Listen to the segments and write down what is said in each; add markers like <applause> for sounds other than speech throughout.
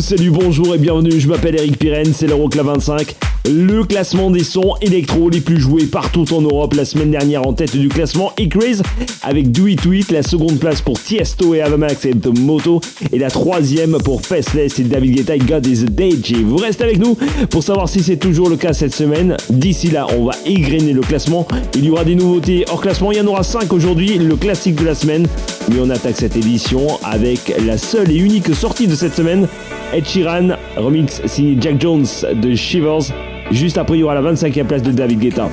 salut, bonjour et bienvenue, je m'appelle Eric Pirenne, c'est l'Euroclub 25 le classement des sons électro les plus joués partout en Europe la semaine dernière en tête du classement E-Craze avec Do It Tweet, la seconde place pour Tiesto et Avamax et The Moto et la troisième pour Faceless et David Guetta God is a DJ. Vous restez avec nous pour savoir si c'est toujours le cas cette semaine. D'ici là, on va égrener le classement. Il y aura des nouveautés hors classement. Il y en aura 5 aujourd'hui, le classique de la semaine. Mais on attaque cette édition avec la seule et unique sortie de cette semaine, Ed Sheeran remix signé Jack Jones de Shivers. Juste après, il y la 25e place de David Guetta.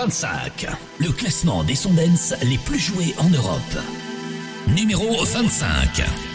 Euroclub, Club, Euroclub 25. Le classement des sons dance les plus joués en Europe. Numéro 25.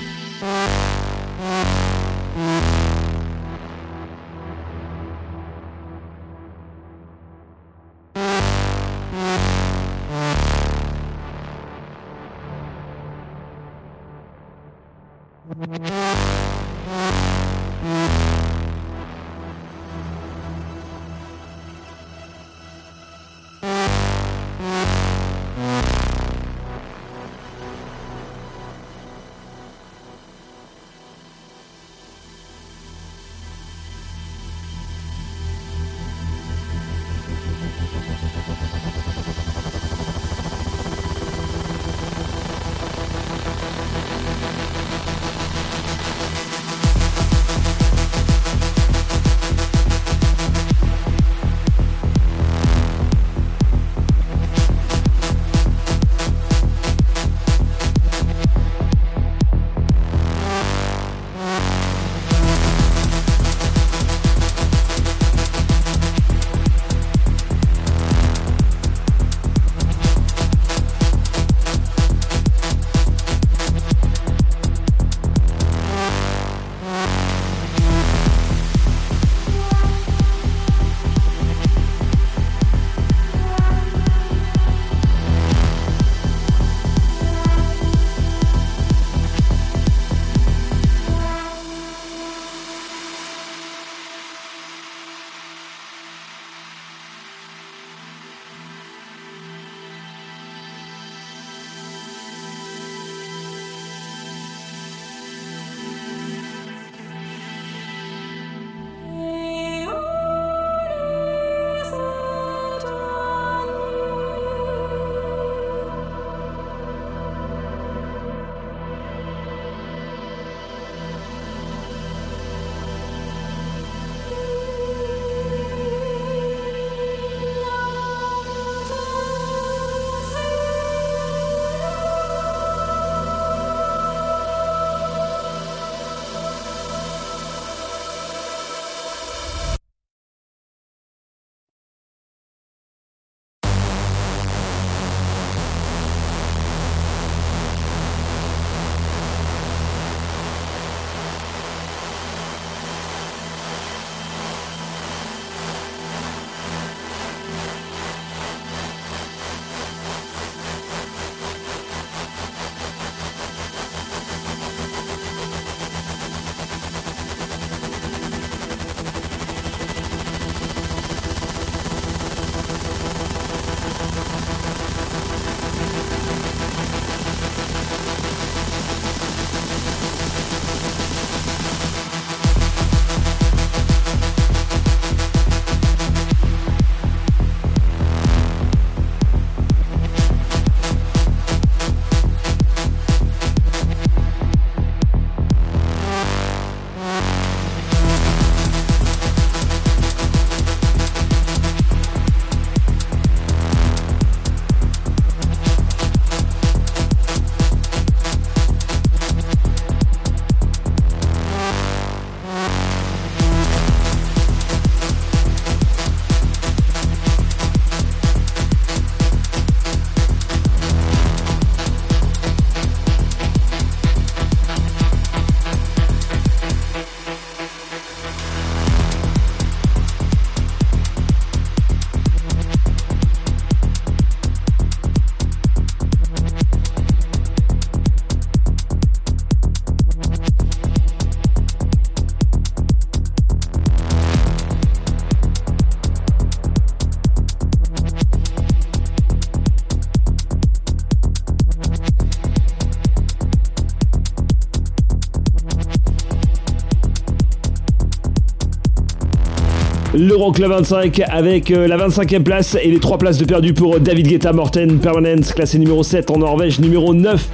l'Euroclub 25 avec euh, la 25e place et les 3 places de perdu pour David Guetta Morten Permanent, classé numéro 7 en Norvège, numéro 9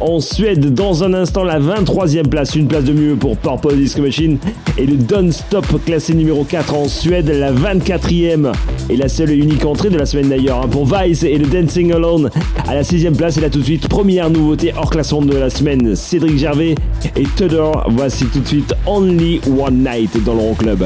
en Suède. Dans un instant, la 23e place, une place de mieux pour Purple Disco Machine et le Don't Stop, classé numéro 4 en Suède, la 24e et la seule et unique entrée de la semaine d'ailleurs hein, pour Vice et le Dancing Alone à la 6e place. Et là tout de suite, première nouveauté hors classement de la semaine, Cédric Gervais et Tudor. Voici tout de suite Only One Night dans l'Euroclub.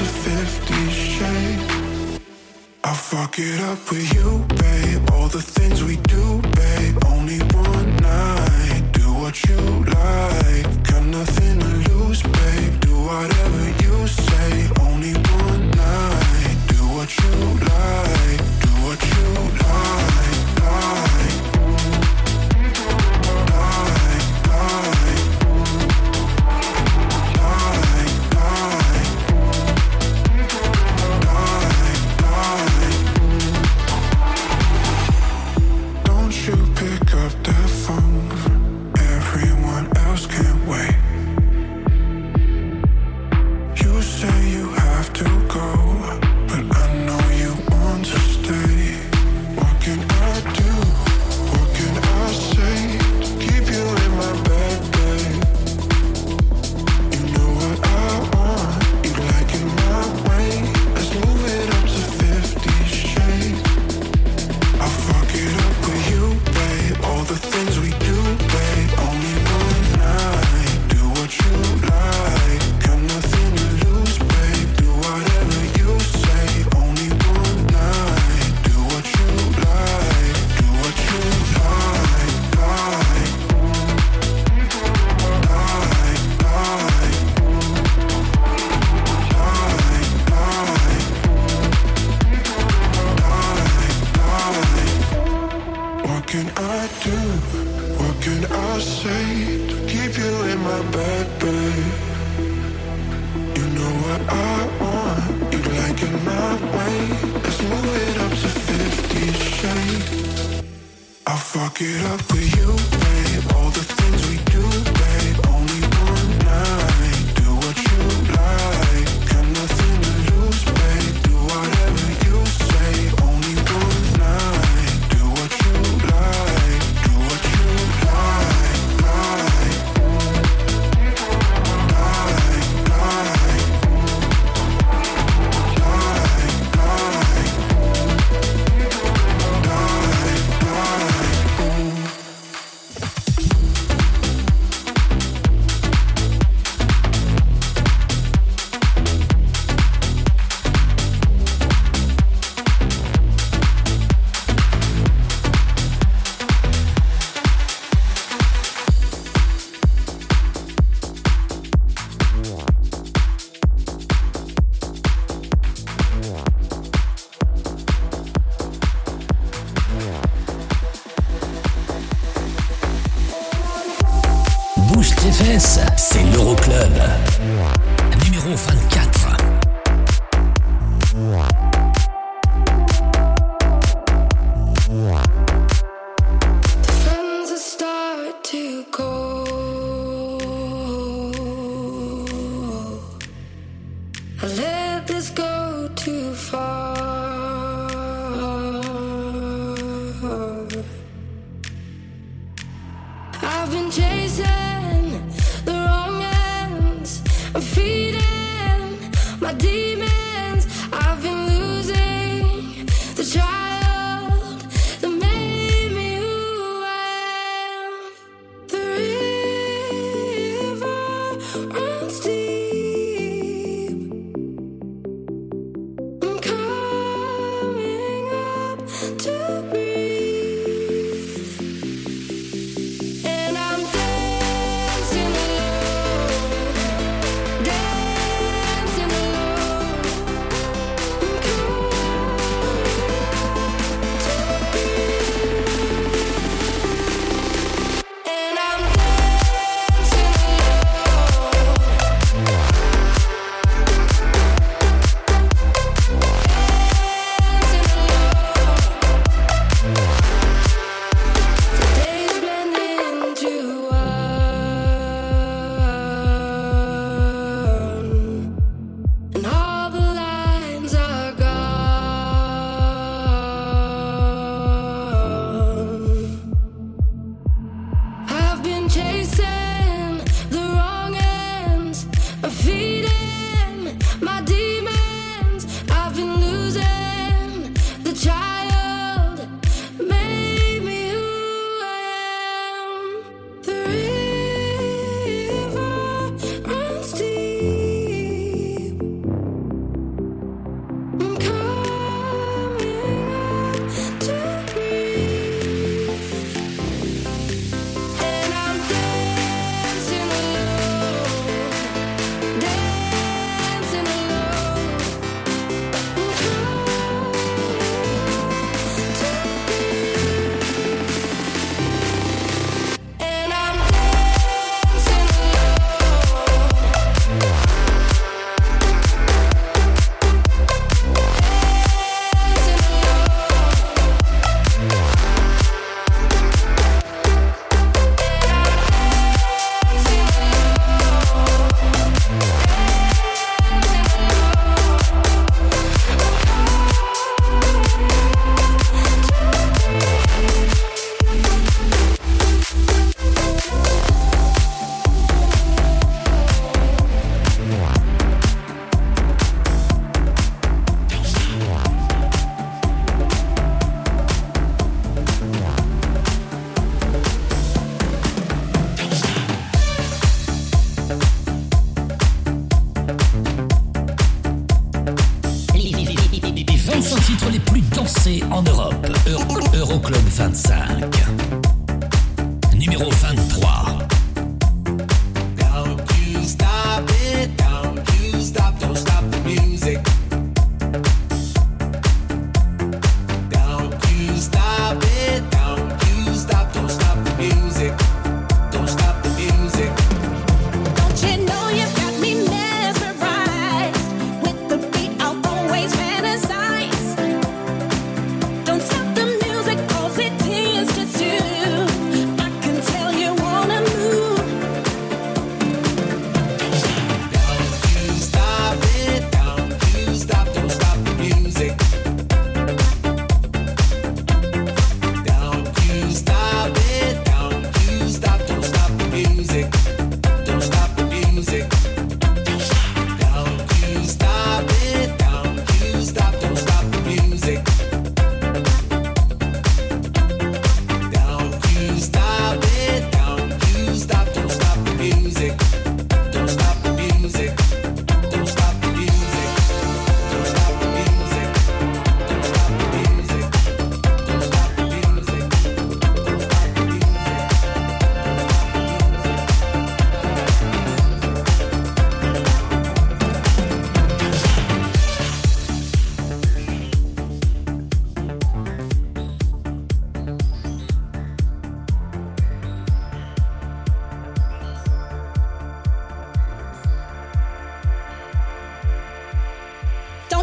a 50. I fuck it up with you, babe. All the things we do, babe. Only one night. Do what you like. Got nothing to lose, babe. Do whatever you say. Only one night. Do what you like.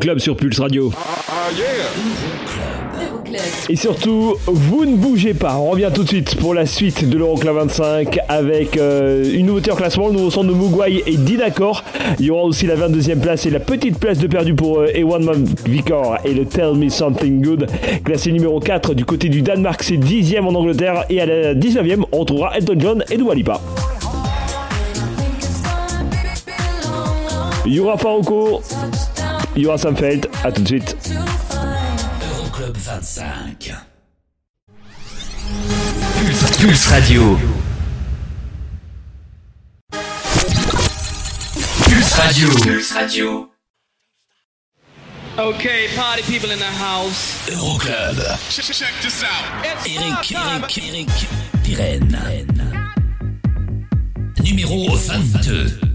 L'Euroclub sur Pulse Radio. Euroclub. Et surtout, vous ne bougez pas. On revient tout de suite pour la suite de l'Euroclub 25 avec euh, une nouveauté en classement, le nouveau son de Mugwai et Didakor. Il y aura aussi la 22e place et la petite place de perdu pour euh, Ewan Vicor et le Tell Me Something Good. Classé numéro 4 du côté du Danemark, c'est 10e en Angleterre. Et à la 19e, on trouvera Elton John et Dua Lipa. Il y aura Farouko, il y aura Sam Feld. À tout de suite. Euroclub 25. Pulse, Pulse Radio. Pulse Radio. Pulse Radio. Okay, party people in the house. Euroclub. Check this out. Eric, Eric, Eric, Pirenne. Numéro 22.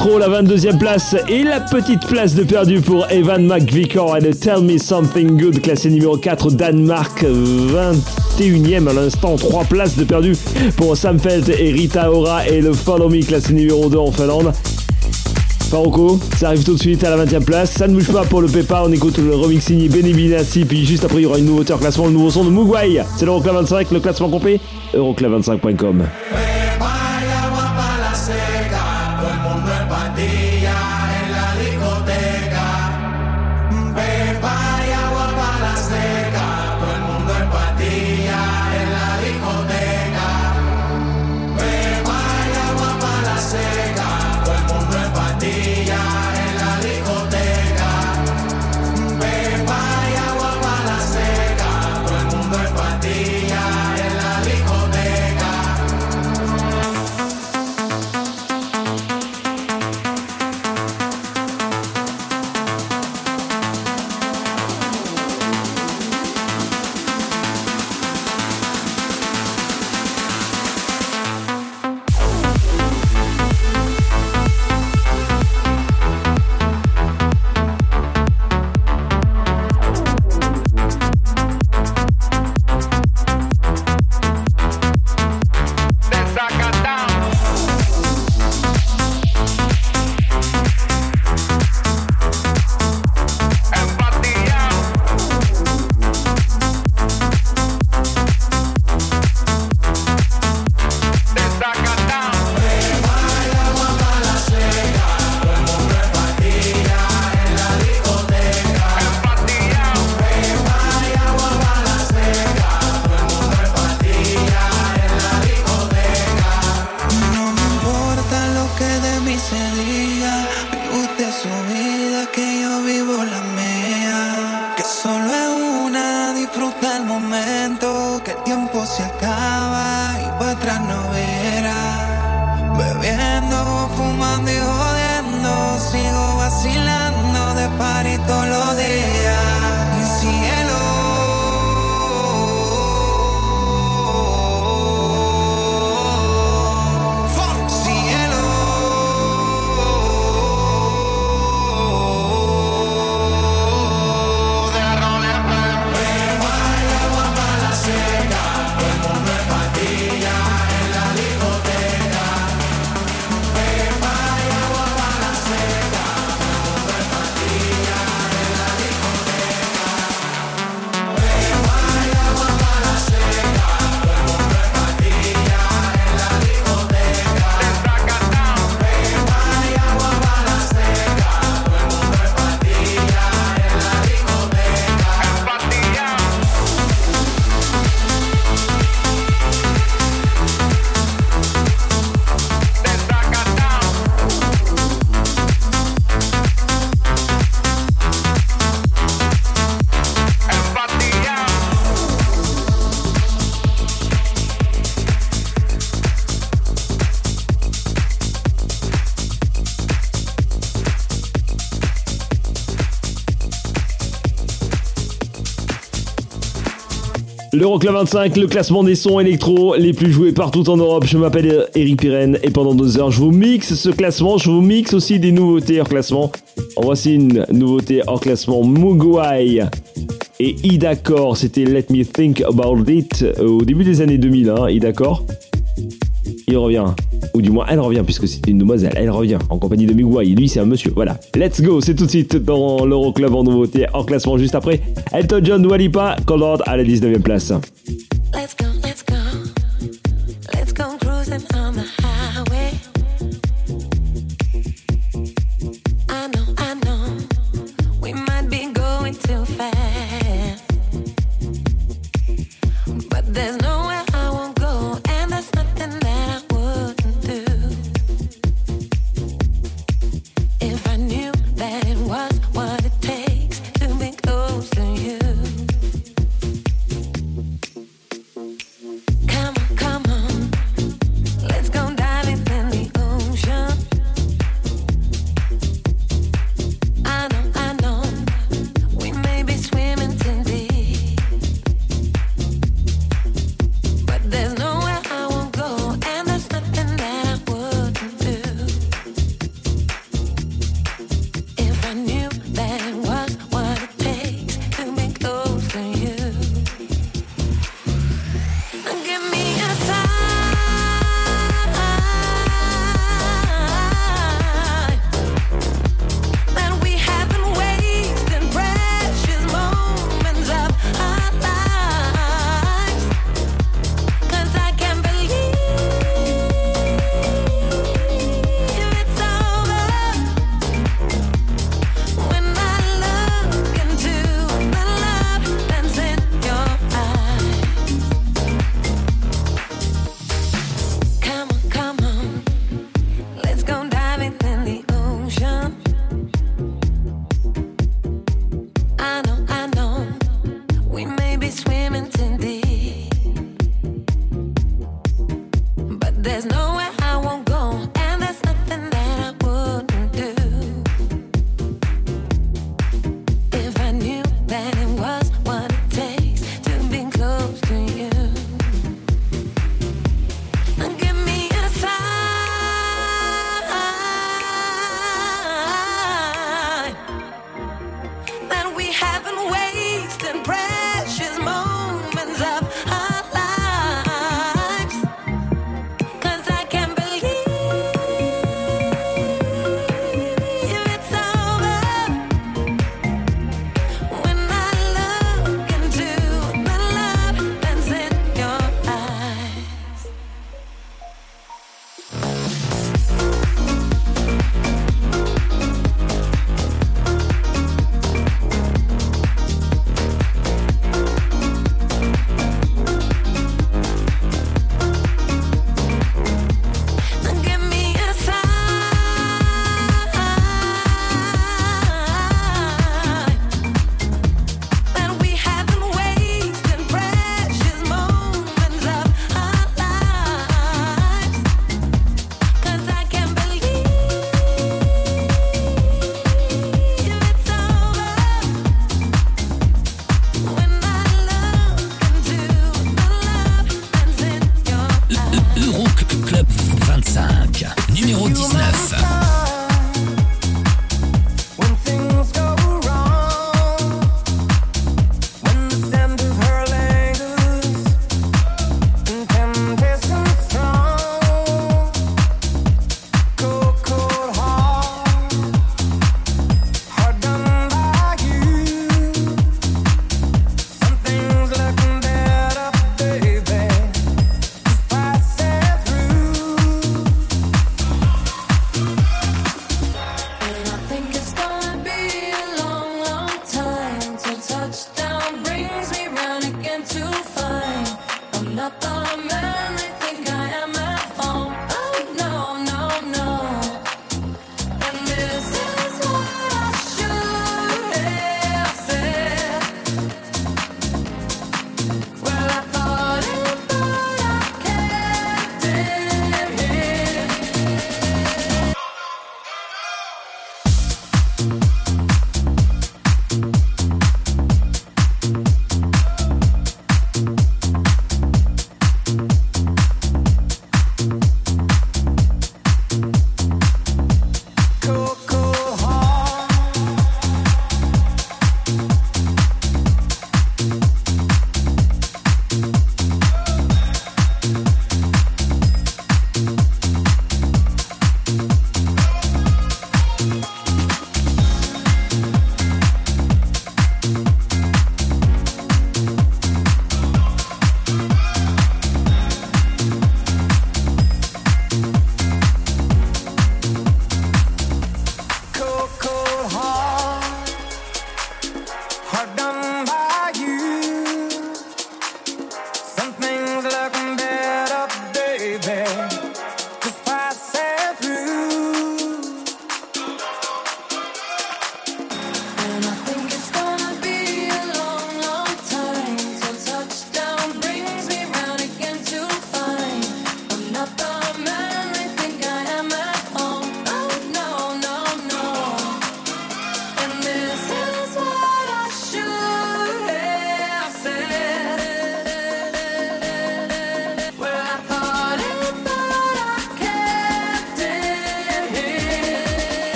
La 22e place et la petite place de perdu pour Evan McVicker et le Tell Me Something Good, classé numéro 4 au Danemark, 21e à l'instant, 3 places de perdu pour Sam Felt et Rita Ora et le Follow Me, classé numéro 2 en Finlande. Faroco, ça arrive tout de suite à la 20 e place. Ça ne bouge pas pour le Pepa, on écoute le remix signé Benny puis juste après il y aura une nouveauté en classement, le nouveau son de Mugwai. C'est l'Euroclub 25, le classement complet, euroclub25.com. L'Euroclub 25, le classement des sons électro les plus joués partout en Europe. Je m'appelle Eric Pirenne et pendant deux heures, je vous mixe ce classement. Je vous mixe aussi des nouveautés hors classement. En voici une nouveauté hors classement Mugwai et Idacor. C'était Let Me Think About It euh, au début des années 2000. Hein, Il revient du moins elle revient, puisque c'est une demoiselle, elle revient en compagnie de Miguel, lui c'est un monsieur, voilà. Let's go, c'est tout de suite dans l'Euroclub en nouveauté, en classement juste après. Elton John, Walipa, Condor à la 19 e place.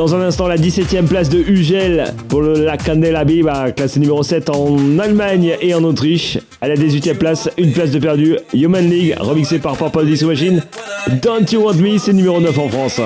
Dans un instant, la 17e place de Ugel pour La Candela Biba, classé numéro 7 en Allemagne et en Autriche. À la 18e place, une place de perdu, Human League, remixé par Purple Disco Machine. Don't You Want Me, c'est numéro 9 en France.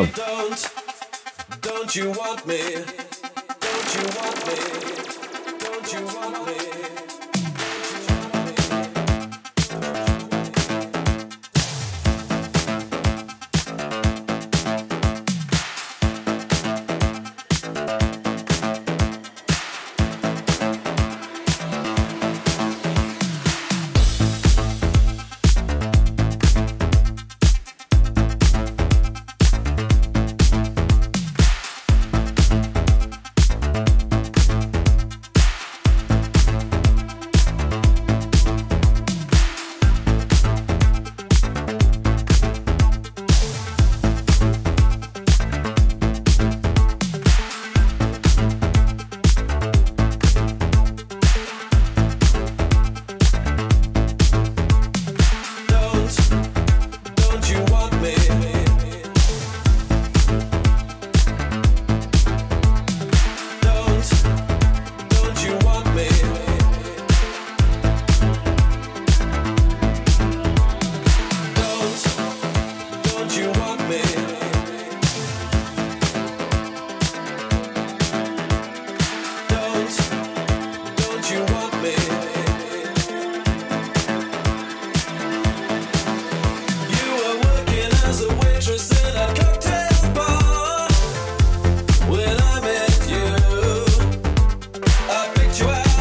I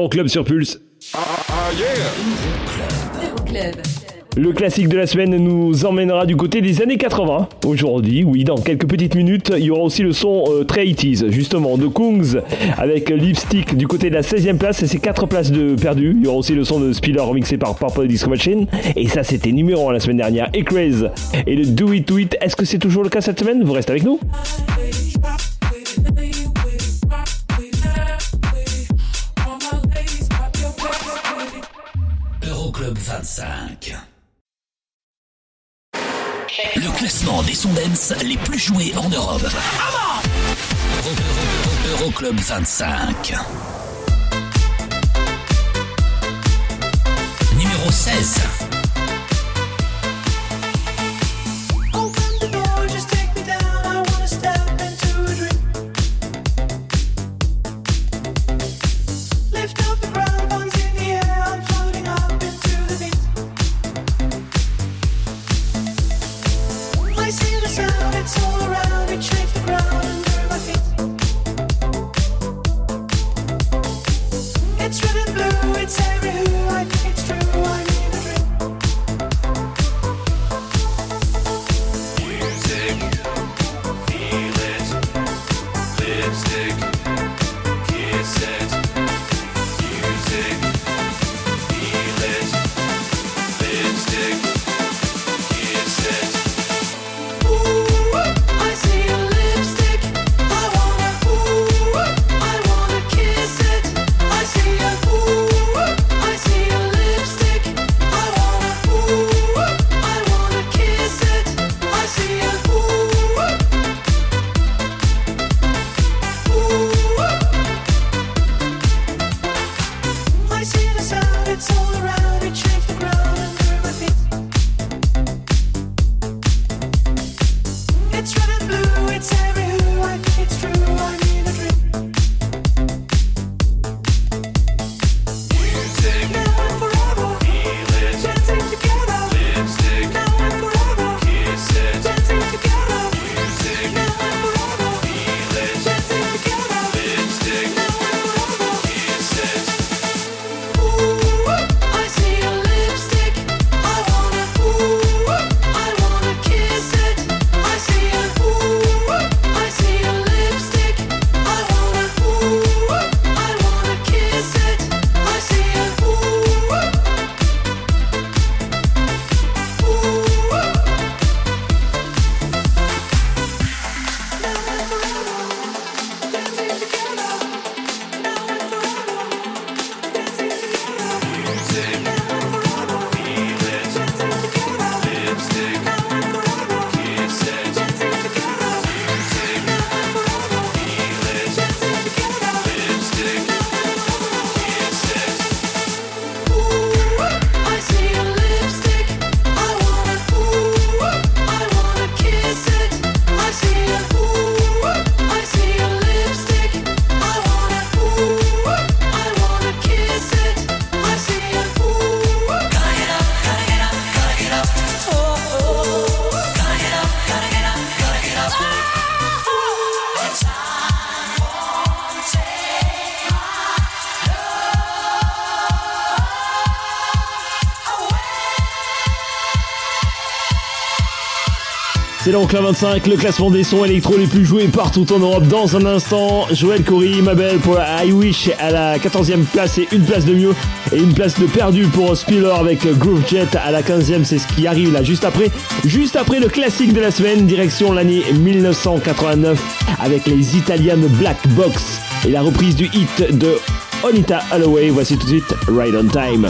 L'Euroclub sur Pulse. Le classique de la semaine nous emmènera du côté des années 80. Aujourd'hui, oui, dans quelques petites minutes, il y aura aussi le son euh, très 80s, justement, de Kungs avec Lipstick du côté de la 16e place et ses 4 places de perdu. Il y aura aussi le son de Spiller remixé par Purple Disco Machine. Et ça, c'était numéro 1 la semaine dernière. Et Craze et le Do It To It. Est-ce que c'est toujours le cas cette semaine? Vous restez avec nous 25. Le classement des sondens les plus joués en Europe. Euro- Euro- Euroclub 25. Numéro 16. C'est l'Euroclub 25, le classement des sons électro les plus joués partout en Europe. Dans un instant, Joël Corey, ma belle, pour la I Wish à la 14e place et une place de mieux. Et une place de perdu pour Spiller avec Groove Jet à la 15e. C'est ce qui arrive là juste après. Juste après le classique de la semaine, direction l'année 1989 avec les Italian Black Box et la reprise du hit de Onita Holloway. Voici tout de suite Right on Time.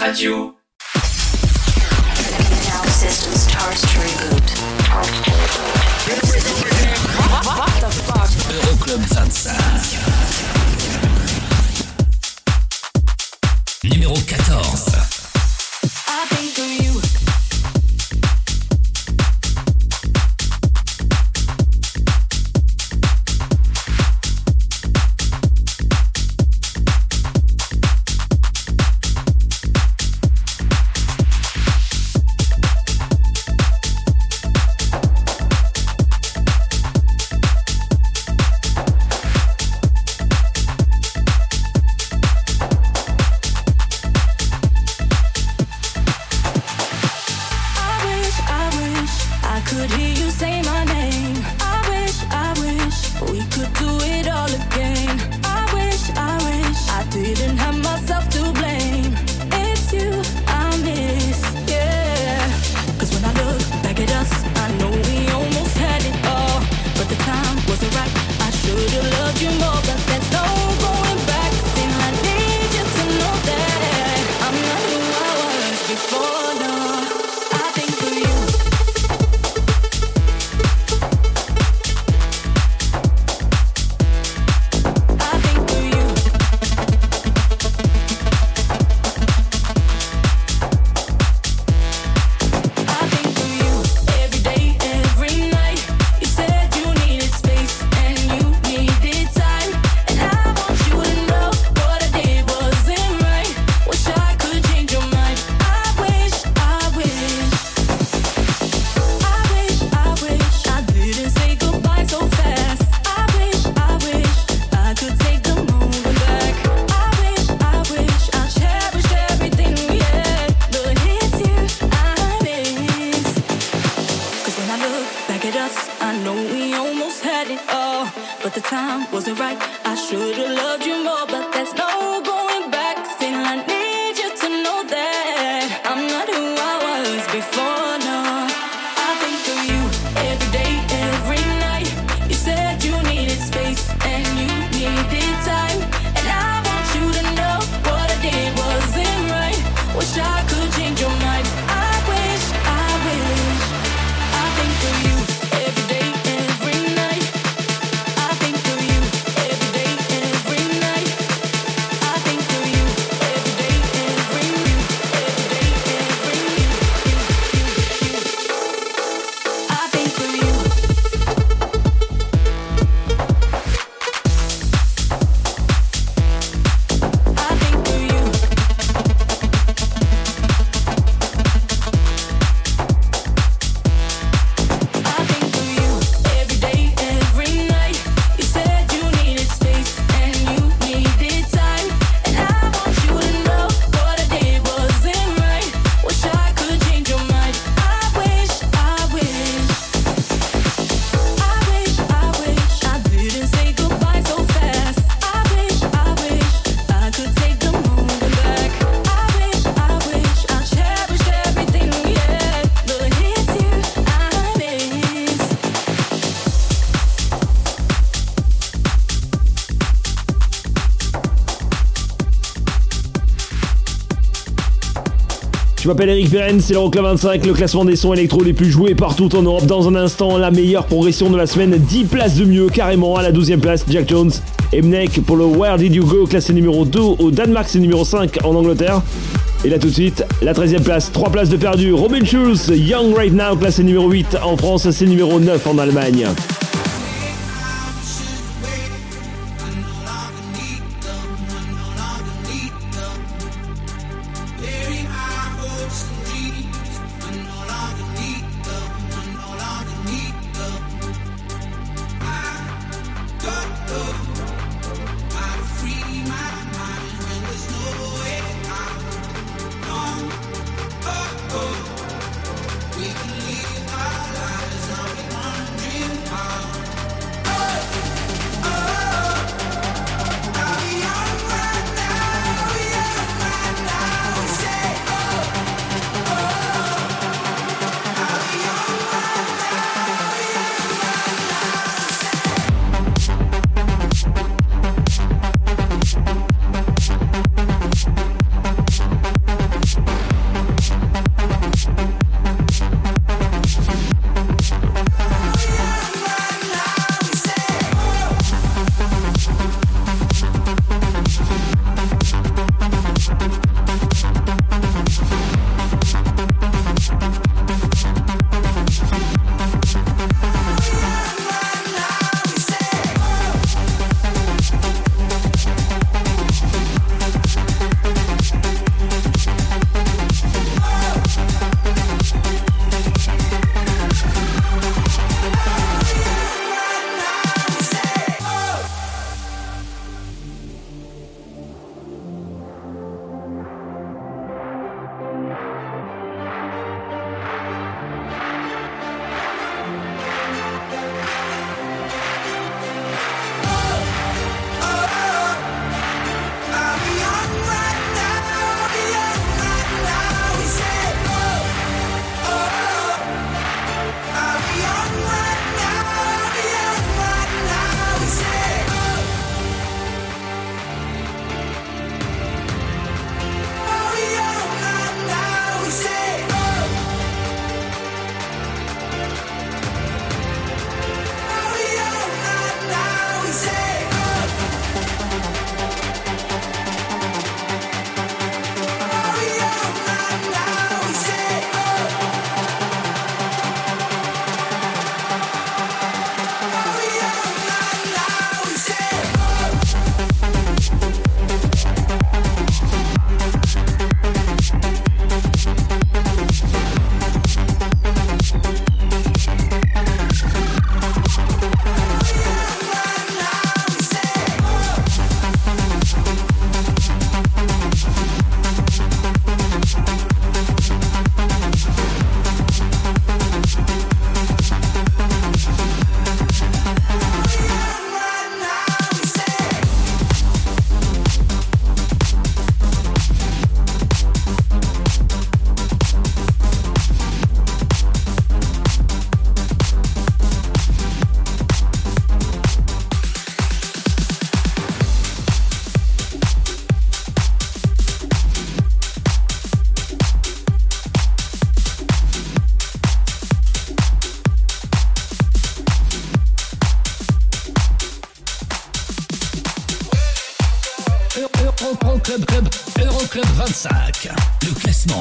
Radio. Je m'appelle Eric Beren, c'est l'Euroclub 25, le classement des sons électro les plus joués partout en Europe. Dans un instant, la meilleure progression de la semaine, 10 places de mieux carrément à la 12e place, Jack Jones. et Mnek pour le Where Did You Go, classé numéro 2 au Danemark, c'est numéro 5 en Angleterre. Et là tout de suite, la 13e place, 3 places de perdu, Robin Schulz, Young Right Now, classé numéro 8 en France, c'est numéro 9 en Allemagne.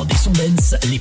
des sons dance les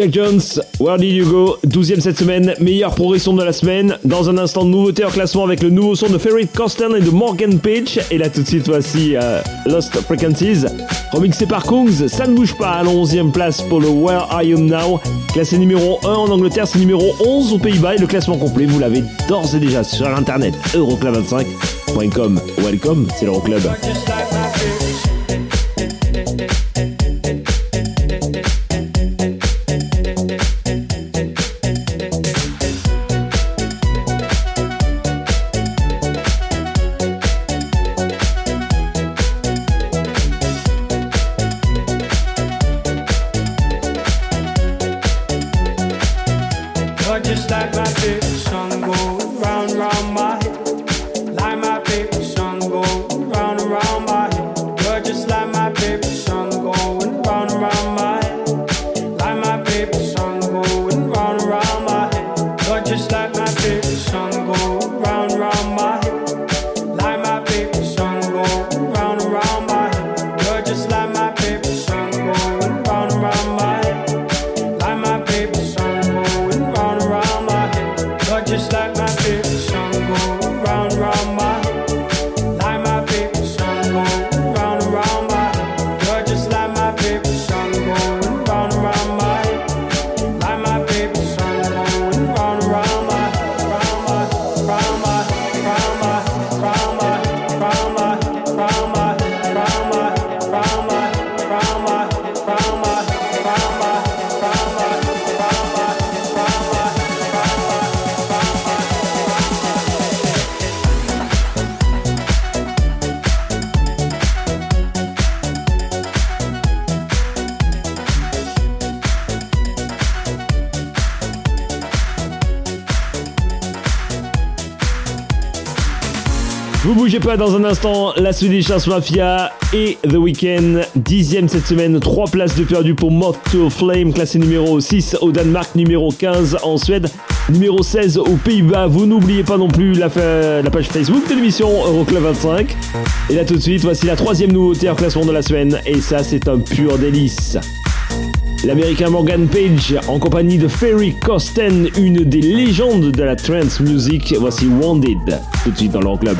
Jack Jones, Where Did You Go, 12ème cette semaine, meilleure progression de la semaine. Dans un instant, nouveauté en classement avec le nouveau son de Ferry Corsten et de Morgan Page. Et là, tout de suite, voici euh, Lost Frequencies, remixé par Kungs. Ça ne bouge pas à la 11ème place pour le Where Are You Now? Classé numéro 1 en Angleterre, c'est numéro 11 aux Pays-Bas. Et le classement complet, vous l'avez d'ores et déjà sur internet euroclub25.com. Welcome, c'est l'Euroclub. dans un instant la Swedish House Mafia et The Weeknd. Dixième cette semaine, trois places de perdu pour Moth to Flame, classé numéro 6 au Danemark, numéro 15 en Suède, numéro 16 aux Pays-Bas. Vous n'oubliez pas non plus la, page Facebook de l'émission Euroclub 25. Et là tout de suite, voici la troisième nouveauté en classement de la semaine. Et ça, c'est un pur délice. L'américain Morgan Page en compagnie de Ferry Costen, une des légendes de la trance music. Voici Wounded, tout de suite dans leur club.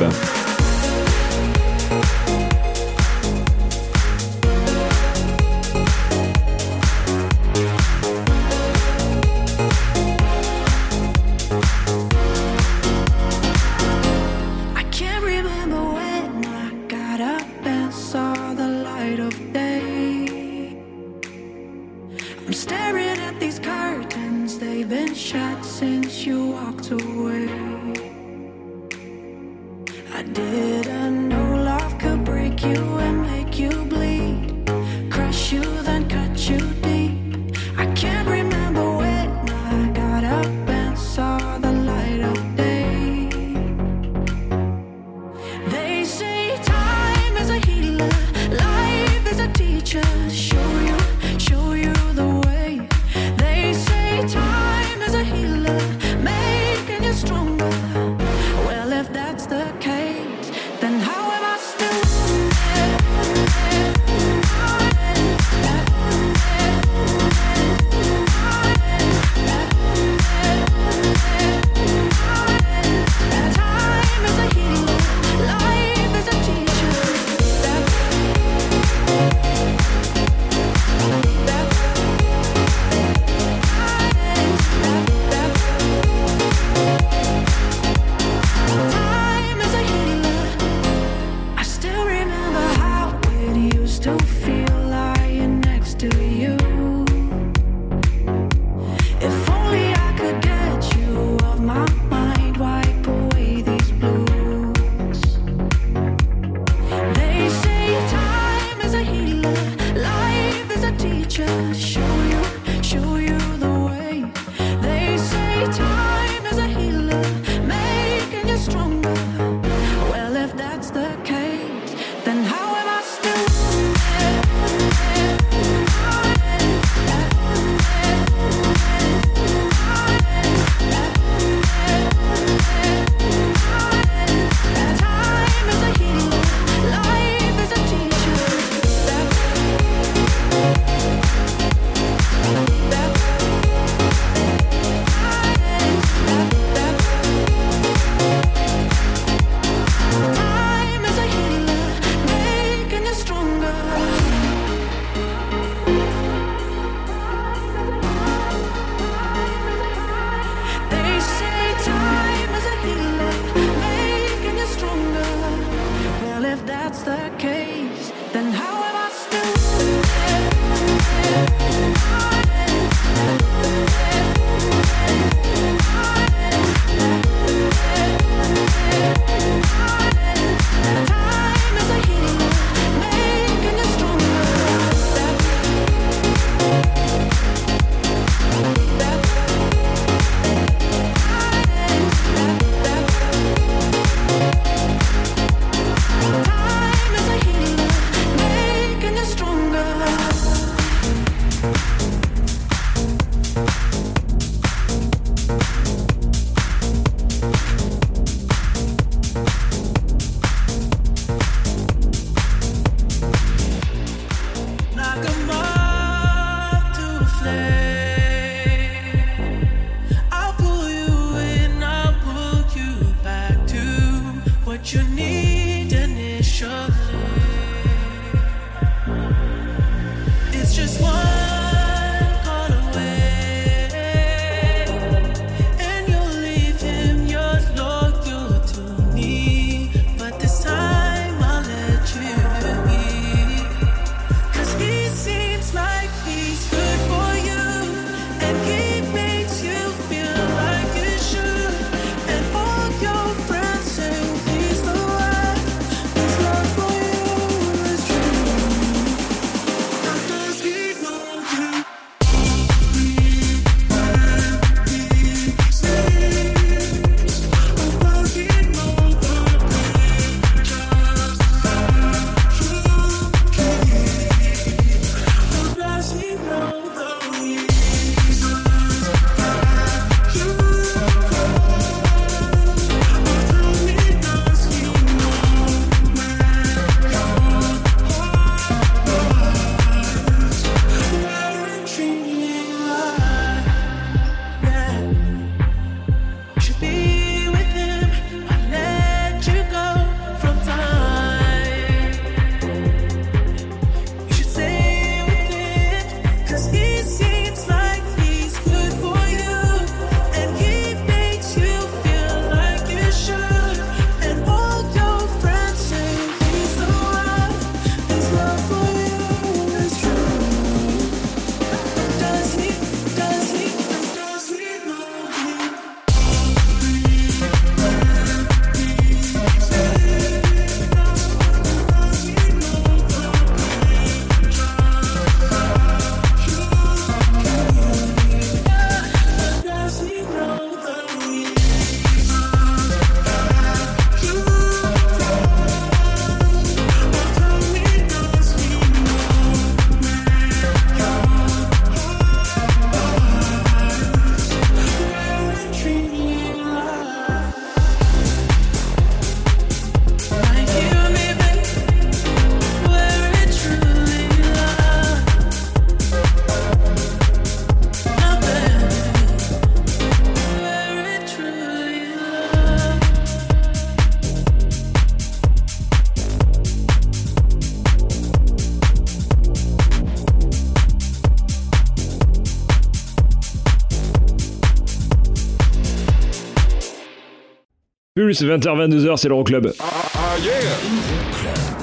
Plus 20h22h, c'est l'Euroclub.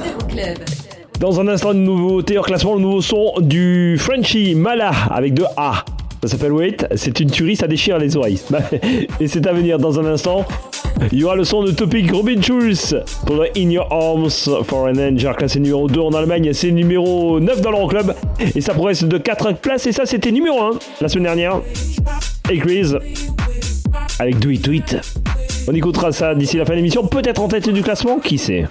Euroclub. Dans un instant, une nouveauté hors classement, le nouveau son du Frenchy Mala avec deux A. Ça s'appelle Wait, c'est une tuerie, ça déchire les oreilles. <laughs> Et c'est à venir dans un instant. Il y aura le son de Topic Robin Schulz pour le In Your Arms for an Angel, classé numéro 2 en Allemagne. C'est numéro 9 dans l'Euroclub. Et ça progresse de 4 places. Et ça, c'était numéro 1 la semaine dernière. Acrease avec Do It Do It. On écoutera ça d'ici la fin de l'émission. Peut-être en tête du classement, qui sait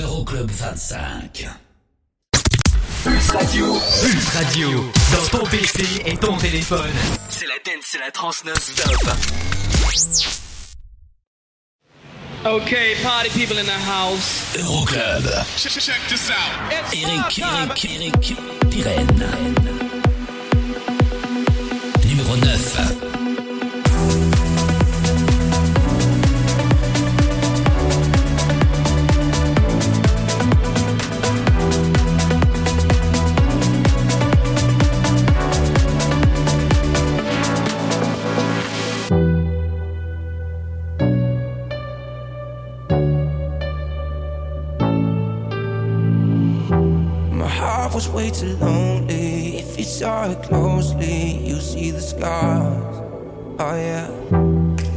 Euroclub 25. Pulse Radio. Pulse Radio. Dans ton PC et ton téléphone. C'est la dance, c'est la trans non-stop. Okay, party people in the house. Euroclub. Check this out. Eric, Eric, Eric, Pirenne. Too lonely. If you saw it closely, you see the scars. Oh yeah.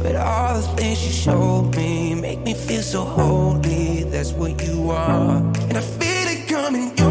But all the things you showed me make me feel so holy. That's what you are. And I feel it coming.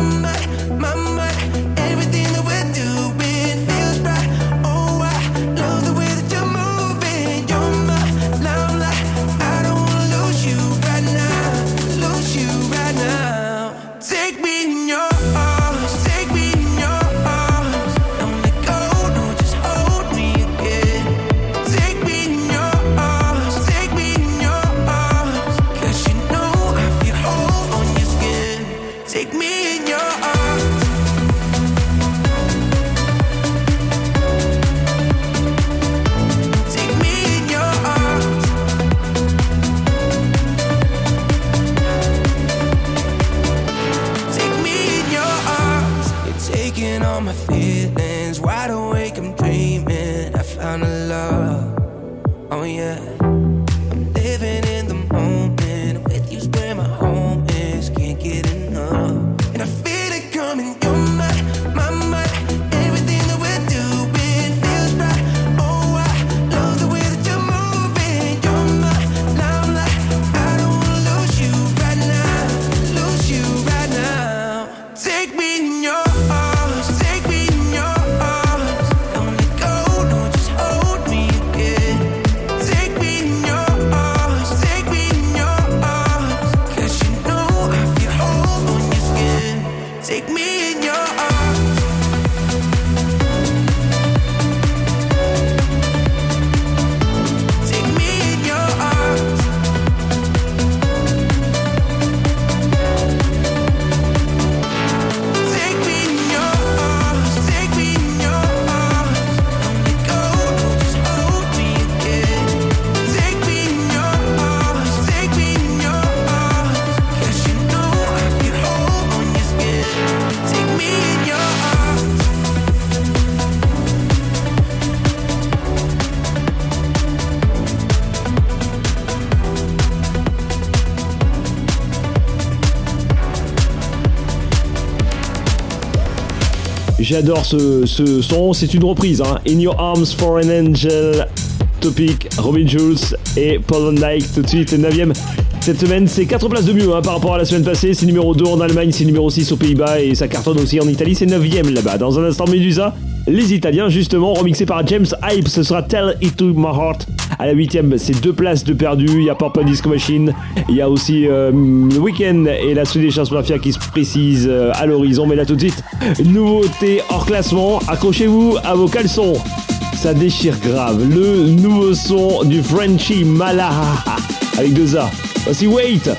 J'adore ce, son, c'est une reprise. Hein. In Your Arms for an Angel, Topic, Robin Schulz et Paul Van tout de suite, 9ème. Cette semaine, c'est 4 places de mieux hein, par rapport à la semaine passée. C'est numéro 2 en Allemagne, c'est numéro 6 aux Pays-Bas et ça cartonne aussi en Italie, c'est 9ème là-bas. Dans un instant, Medusa, les Italiens justement, remixés par James Hype, ce sera Tell It To My Heart. À la 8ème, c'est deux places de perdu. Il y a Purple Disco Machine, il y a aussi euh, The Weeknd et la Swedish House Mafia qui se précise euh, à l'horizon. Mais là tout de suite, nouveauté hors classement. Accrochez-vous à vos caleçons. Ça déchire grave. Le nouveau son du Frenchy Malaha avec deux A. Voici Wait.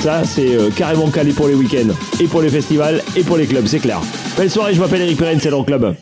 Ça, c'est euh, carrément calé pour les week-ends, et pour les festivals, et pour les clubs, c'est clair. Belle soirée, je m'appelle Eric Perrin, c'est dans le club.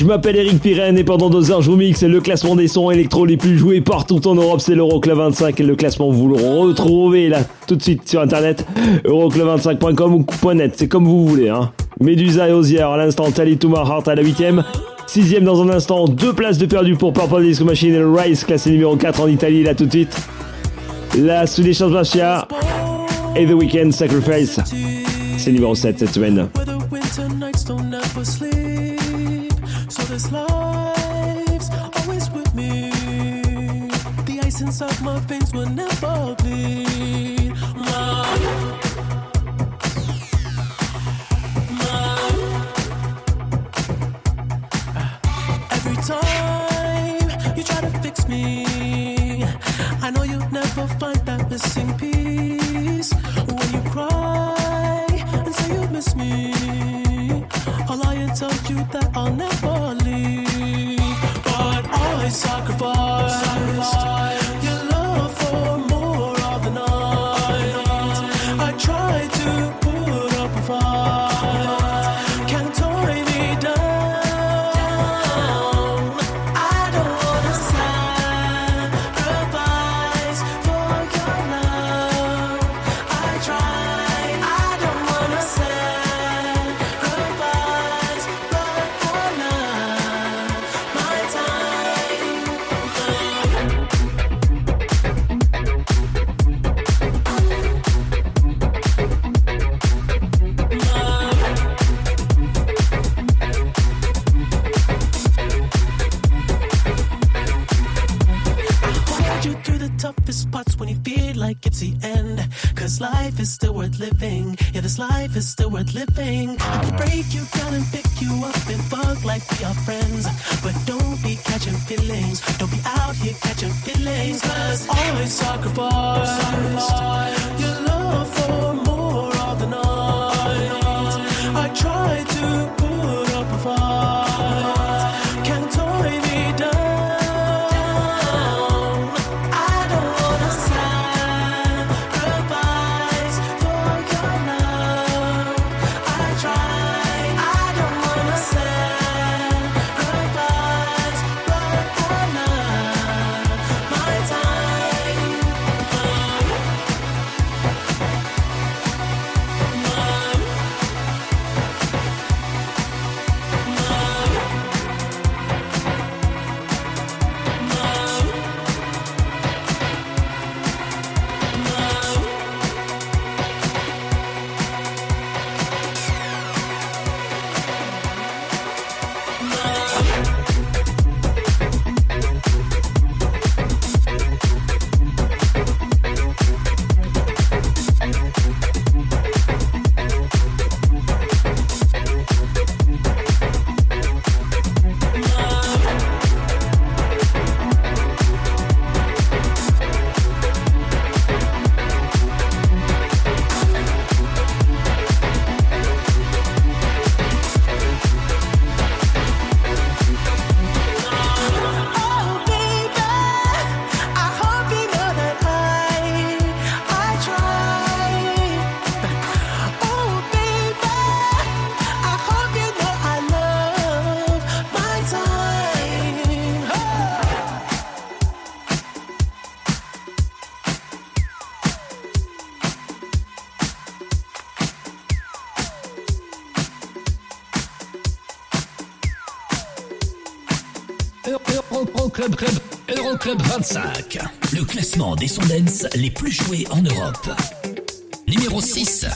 Je m'appelle Eric Pirenne et pendant deux heures je vous mixe le classement des sons électro les plus joués partout en Europe. C'est l'Euroclub 25 et le classement vous le retrouvez là tout de suite sur internet euroclub25.com ou .net, c'est comme vous voulez. Hein. Medusa et Osier à l'instant, Tally to My Heart à la 8ème. Sixième dans un instant, deux places de perdu pour Purple Disco Machine et le classé numéro 4 en Italie là tout de suite. La Swedish Mafia et The Weeknd Sacrifice. C'est numéro 7 cette semaine. Are friends. But don't be catching feelings. Don't be out here catching feelings. Cause always sacrifice your love for Euroclub 25. Le classement des sons dance les plus joués en Europe. Numéro 6.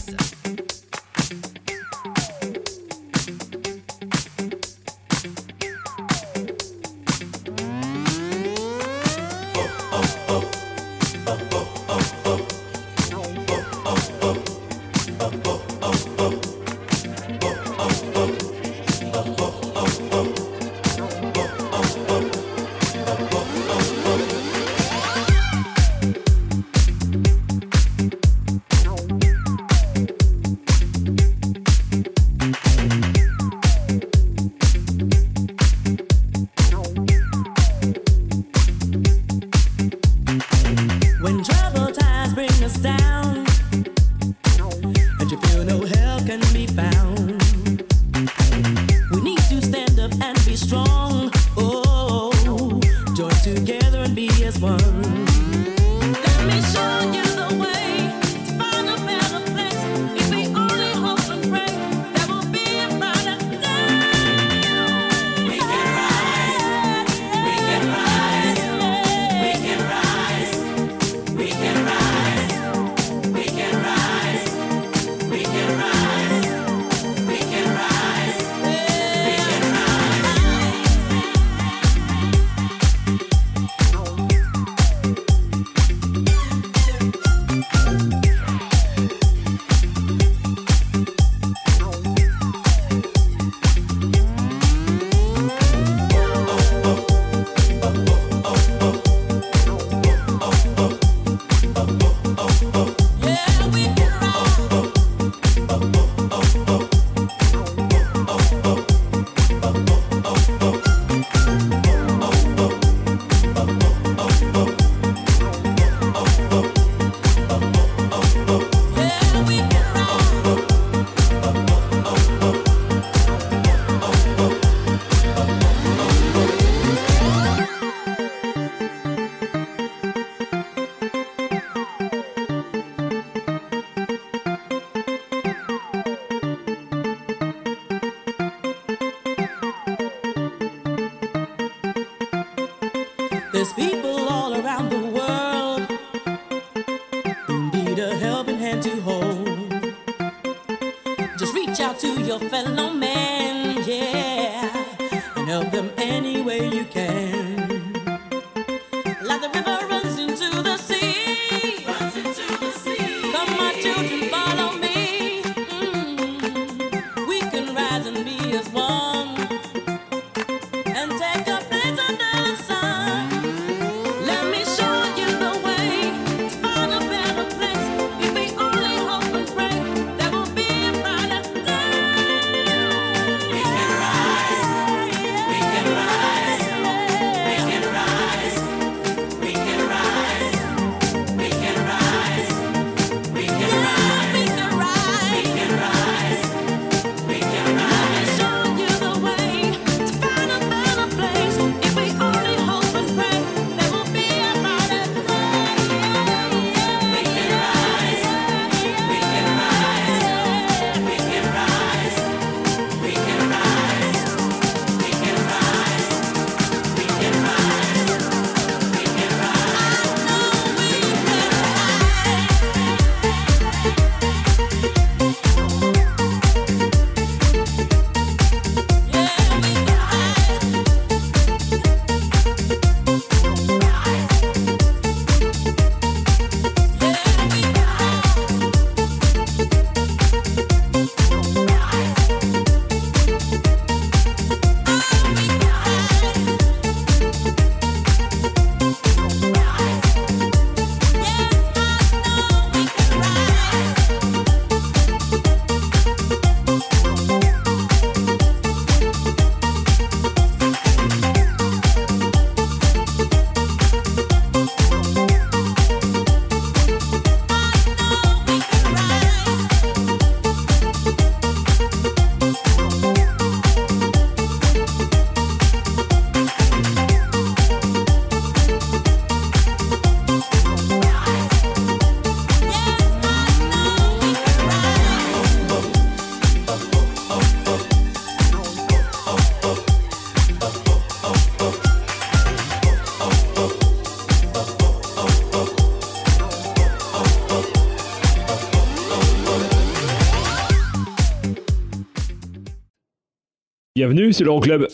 Bienvenue, c'est l'Euroclub.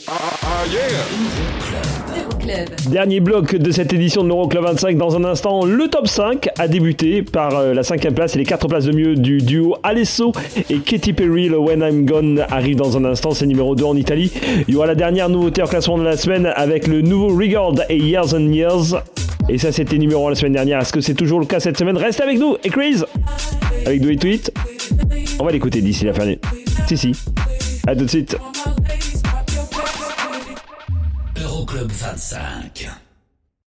Euroclub. Dernier bloc de cette édition de l'Euroclub 25. Dans un instant, le top 5 a débuté par euh, la cinquième place et les quatre places de mieux du duo Alesso et Katy Perry. Le When I'm Gone arrive dans un instant, c'est numéro 2 en Italie. Il y aura la dernière nouveauté en classement de la semaine avec le nouveau Regard et Years and Years. Et ça, c'était numéro 1 la semaine dernière. Est-ce que c'est toujours le cas cette semaine? Reste avec nous et Chris? Avec Do It Tweet. On va l'écouter d'ici la fin. du- Si, si. À tout de suite. Euroclub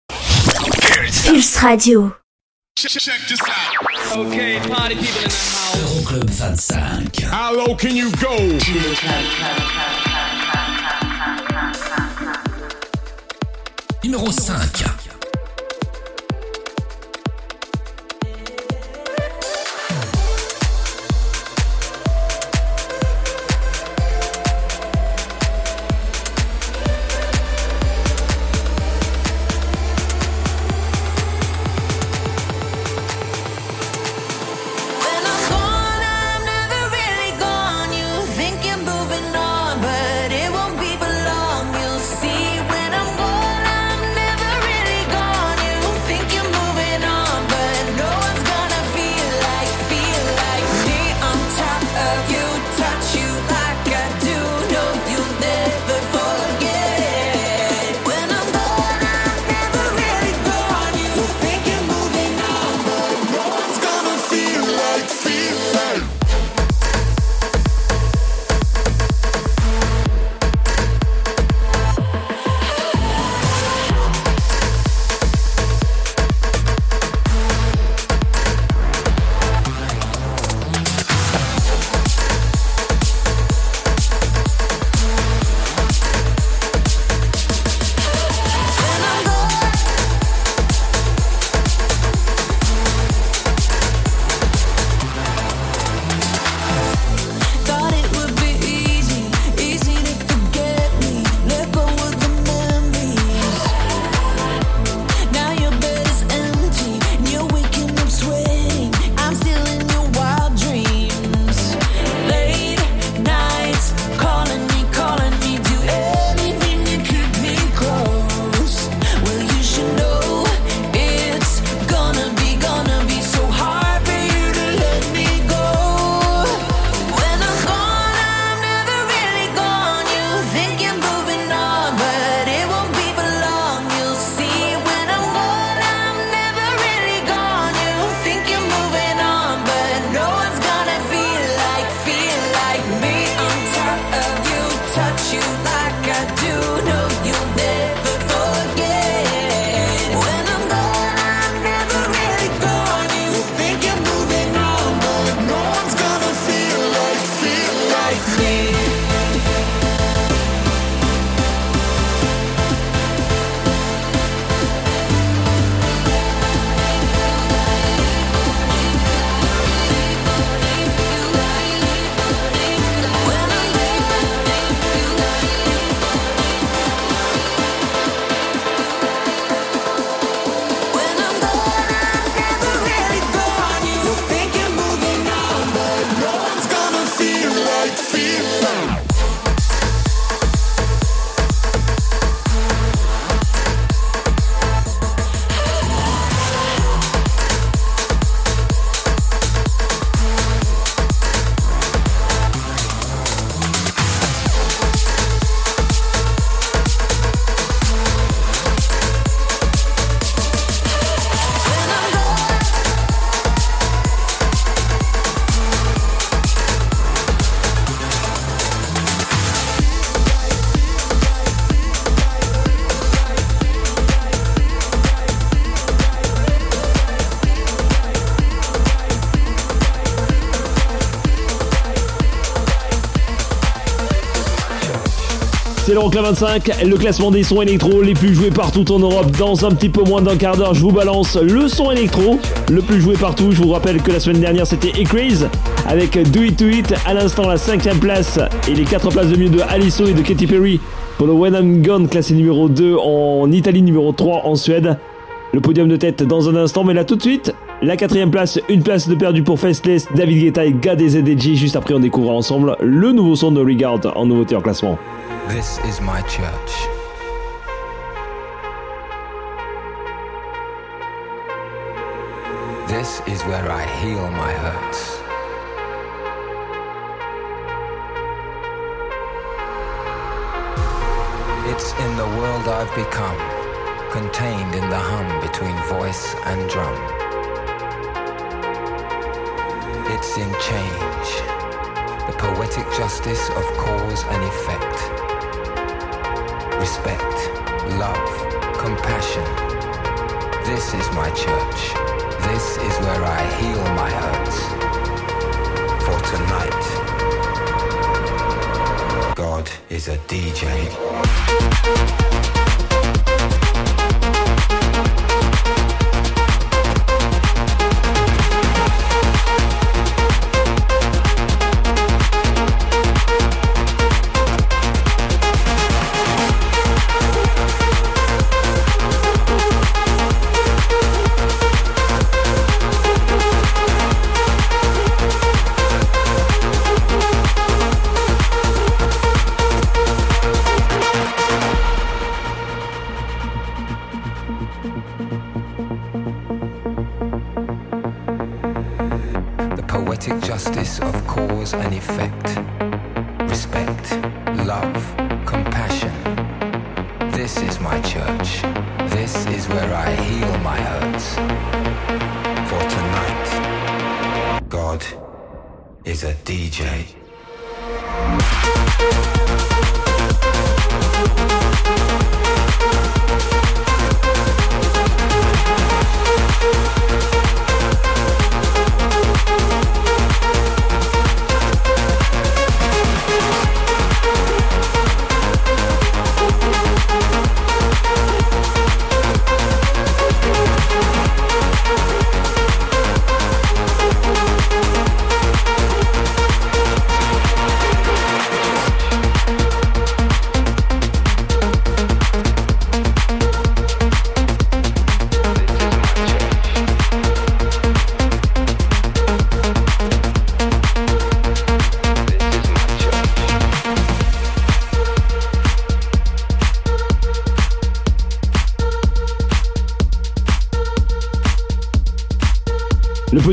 25. Pulse Radio. Okay, party people in the house. Euroclub 25. How low can you go? Numéro 5. C'est l'Euroclub 25, le classement des sons électro les plus joués partout en Europe. Dans un petit peu moins d'un quart d'heure, je vous balance le son électro le plus joué partout. Je vous rappelle que la semaine dernière, c'était Ecraze avec Do It To It. À l'instant, la cinquième place et les quatre places de mieux de Aliso et de Katy Perry pour le When I'm Gone, classé numéro 2 en Italie, numéro 3 en Suède. Le podium de tête dans un instant, mais là tout de suite, la quatrième place, une place de perdu pour Faceless, David Guetta et Gad et ZDG. Juste après, on découvrira ensemble le nouveau son de Regard en nouveauté en classement. This is my church. This is where I heal my hurts. It's in the world I've become, contained in the hum between voice and drum. It's in change, the poetic justice of cause and effect. Respect, love, compassion. This is my church. This is where I heal my hurts. For tonight, God is a DJ.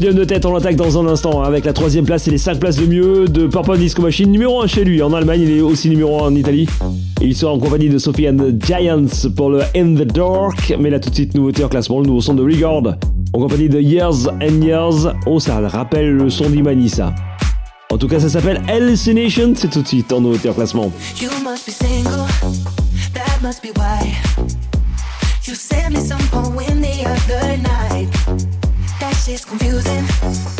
De tête, on l'attaque dans un instant hein, avec la troisième place et les 5 places de mieux de Purple Disco Machine, numéro 1 chez lui. En Allemagne, il est aussi numéro 1 en Italie. Il sera en compagnie de Sophie and the Giants pour le In the Dark. Mais là, tout de suite, nouveauté en classement, le nouveau son de Regard. En compagnie de Years and Years. Oh, ça rappelle le son d'Imani, ça. En tout cas, ça s'appelle Hallucination. C'est tout de suite en nouveauté en classement. You must be single, that must be why. You me some the night. is confusing.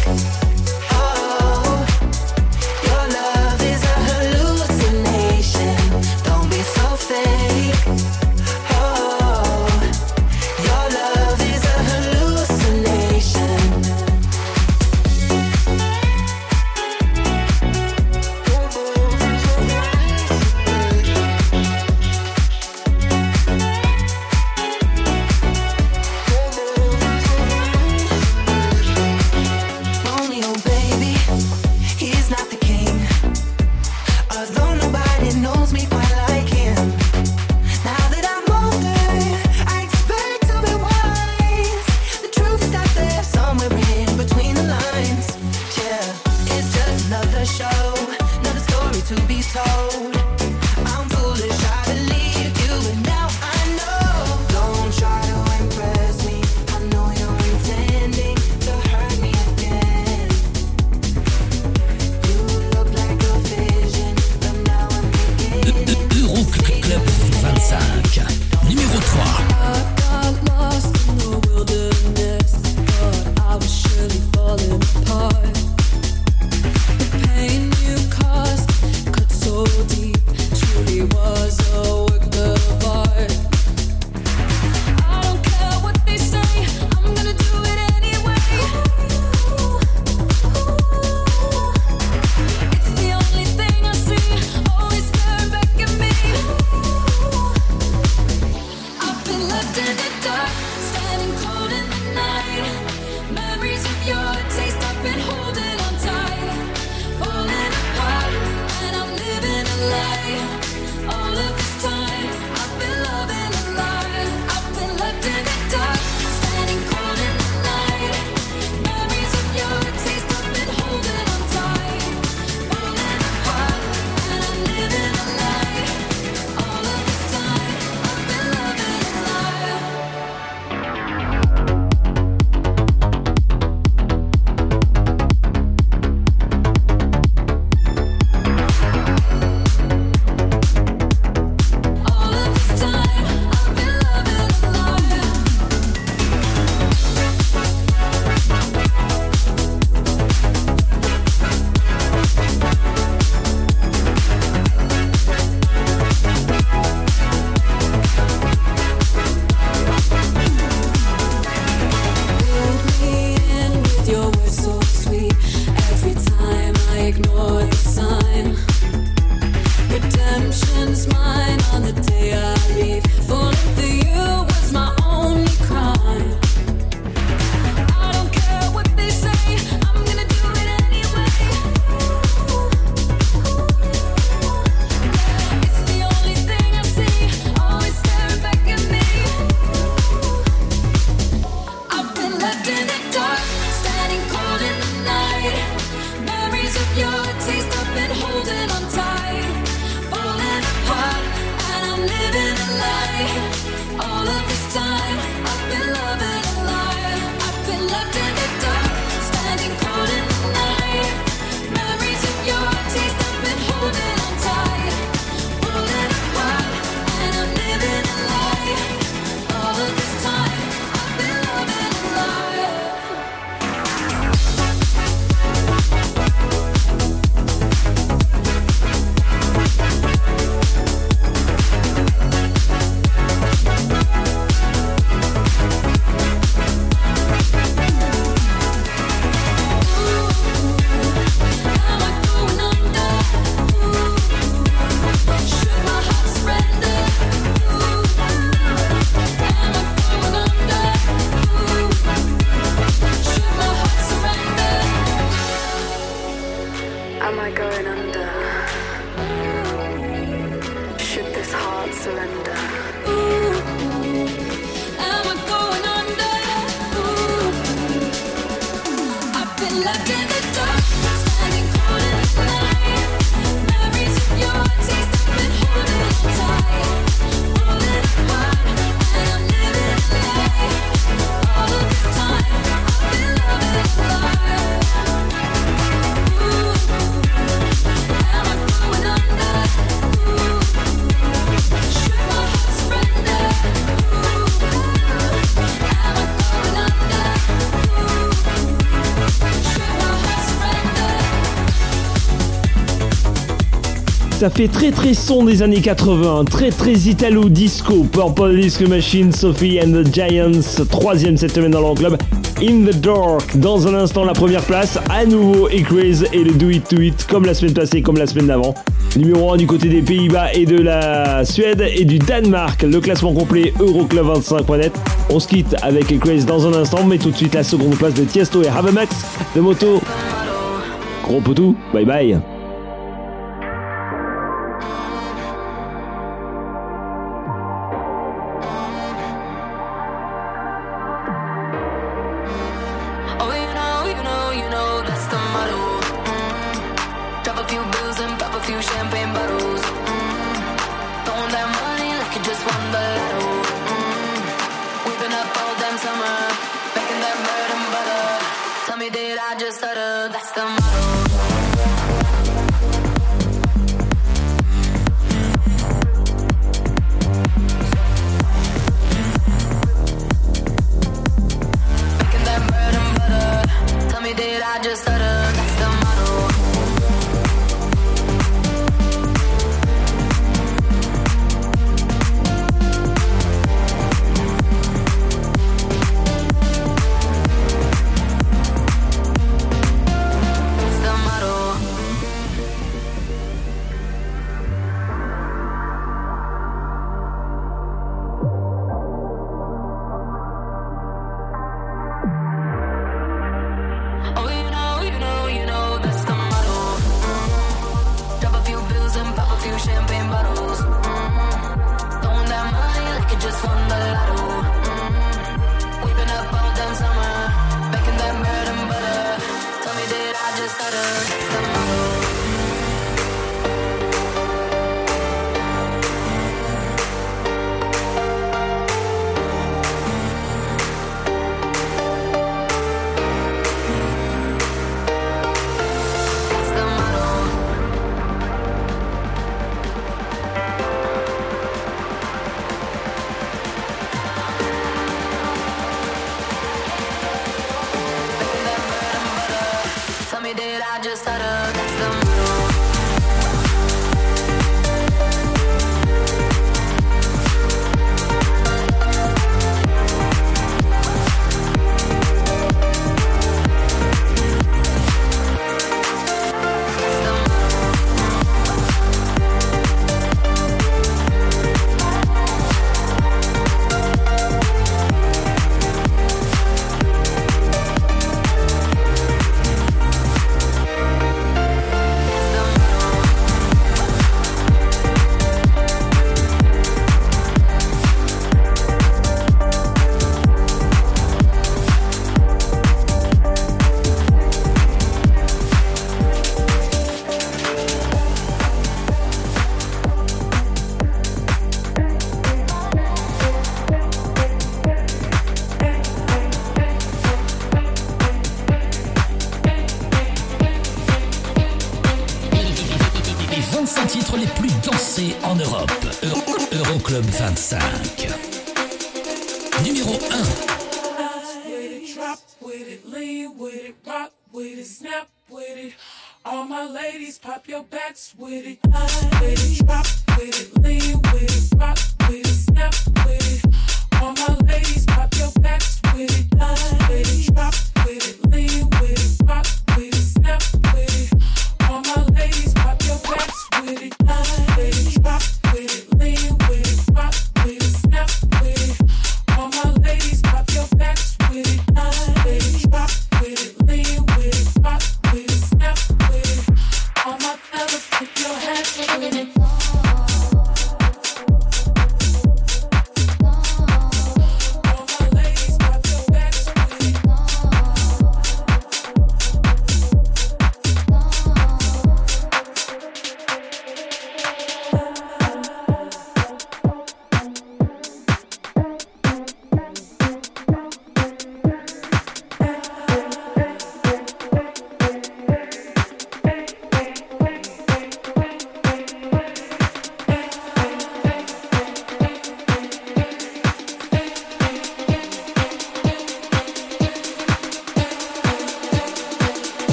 ça fait très très son des années 80, très très italo disco, Purple Disco Machine, Sophie and the Giants, troisième cette semaine dans le club, In the Dark, dans un instant la première place, à nouveau Equaze et le Do It To It, comme la semaine passée, comme la semaine d'avant. Numéro 1 du côté des Pays-Bas et de la Suède et du Danemark, le classement complet Euroclub25.net. On se quitte avec Equaze dans un instant, mais tout de suite la seconde place de Tiesto et Have a Max de Moto. Gros potou, bye bye